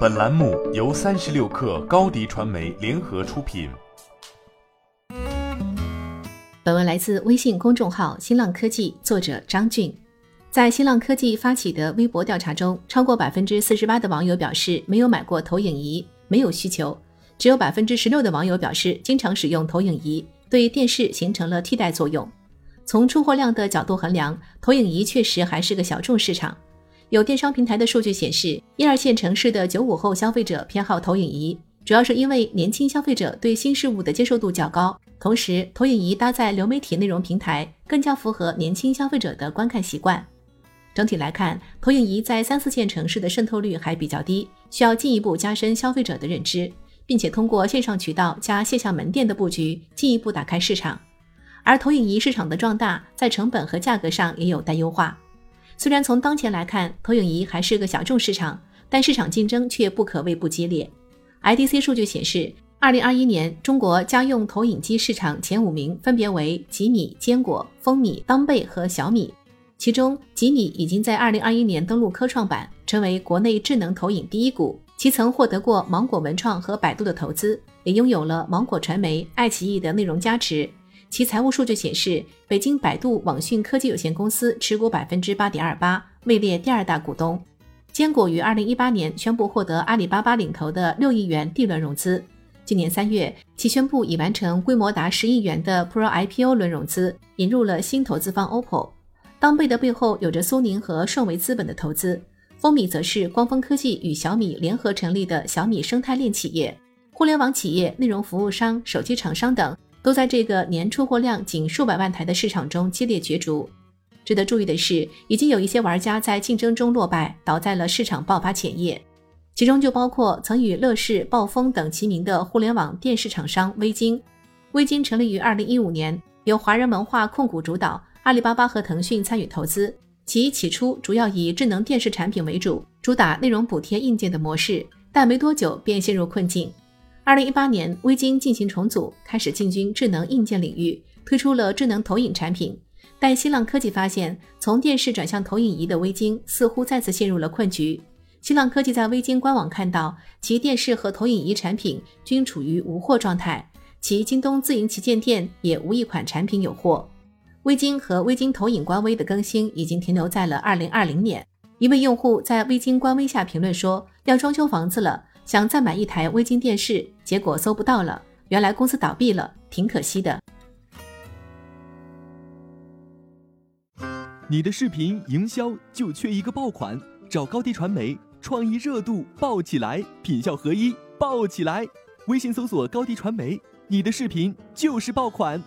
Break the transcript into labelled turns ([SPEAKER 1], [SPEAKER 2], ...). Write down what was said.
[SPEAKER 1] 本栏目由三十六氪高低传媒联合出品。
[SPEAKER 2] 本文来自微信公众号“新浪科技”，作者张俊。在新浪科技发起的微博调查中，超过百分之四十八的网友表示没有买过投影仪，没有需求。只有百分之十六的网友表示经常使用投影仪，对电视形成了替代作用。从出货量的角度衡量，投影仪确实还是个小众市场。有电商平台的数据显示，一二线城市的九五后消费者偏好投影仪，主要是因为年轻消费者对新事物的接受度较高，同时投影仪搭载流媒体内容平台，更加符合年轻消费者的观看习惯。整体来看，投影仪在三四线城市的渗透率还比较低，需要进一步加深消费者的认知，并且通过线上渠道加线下门店的布局，进一步打开市场。而投影仪市场的壮大，在成本和价格上也有待优化。虽然从当前来看，投影仪还是个小众市场，但市场竞争却不可谓不激烈。IDC 数据显示，二零二一年中国家用投影机市场前五名分别为吉米、坚果、风米、当贝和小米。其中，吉米已经在二零二一年登陆科创板，成为国内智能投影第一股。其曾获得过芒果文创和百度的投资，也拥有了芒果传媒、爱奇艺的内容加持。其财务数据显示，北京百度网讯科技有限公司持股百分之八点二八，位列第二大股东。坚果于二零一八年宣布获得阿里巴巴领投的六亿元 D 轮融资，今年三月，其宣布已完成规模达十亿元的 Pro IPO 轮融资，引入了新投资方 OPPO。当贝的背后有着苏宁和顺为资本的投资，风米则是光峰科技与小米联合成立的小米生态链企业，互联网企业、内容服务商、手机厂商等。都在这个年出货量仅数百万台的市场中激烈角逐。值得注意的是，已经有一些玩家在竞争中落败，倒在了市场爆发前夜。其中就包括曾与乐视、暴风等齐名的互联网电视厂商微鲸。微鲸成立于二零一五年，由华人文化控股主导，阿里巴巴和腾讯参与投资。其起初主要以智能电视产品为主，主打内容补贴硬件的模式，但没多久便陷入困境。二零一八年，微晶进行重组，开始进军智能硬件领域，推出了智能投影产品。但新浪科技发现，从电视转向投影仪的微晶似乎再次陷入了困局。新浪科技在微晶官网看到，其电视和投影仪产品均处于无货状态，其京东自营旗舰店也无一款产品有货。微晶和微晶投影官微的更新已经停留在了二零二零年。一位用户在微晶官微下评论说：“要装修房子了。”想再买一台微晶电视，结果搜不到了。原来公司倒闭了，挺可惜的。
[SPEAKER 3] 你的视频营销就缺一个爆款，找高低传媒，创意热度爆起来，品效合一爆起来。微信搜索高低传媒，你的视频就是爆款。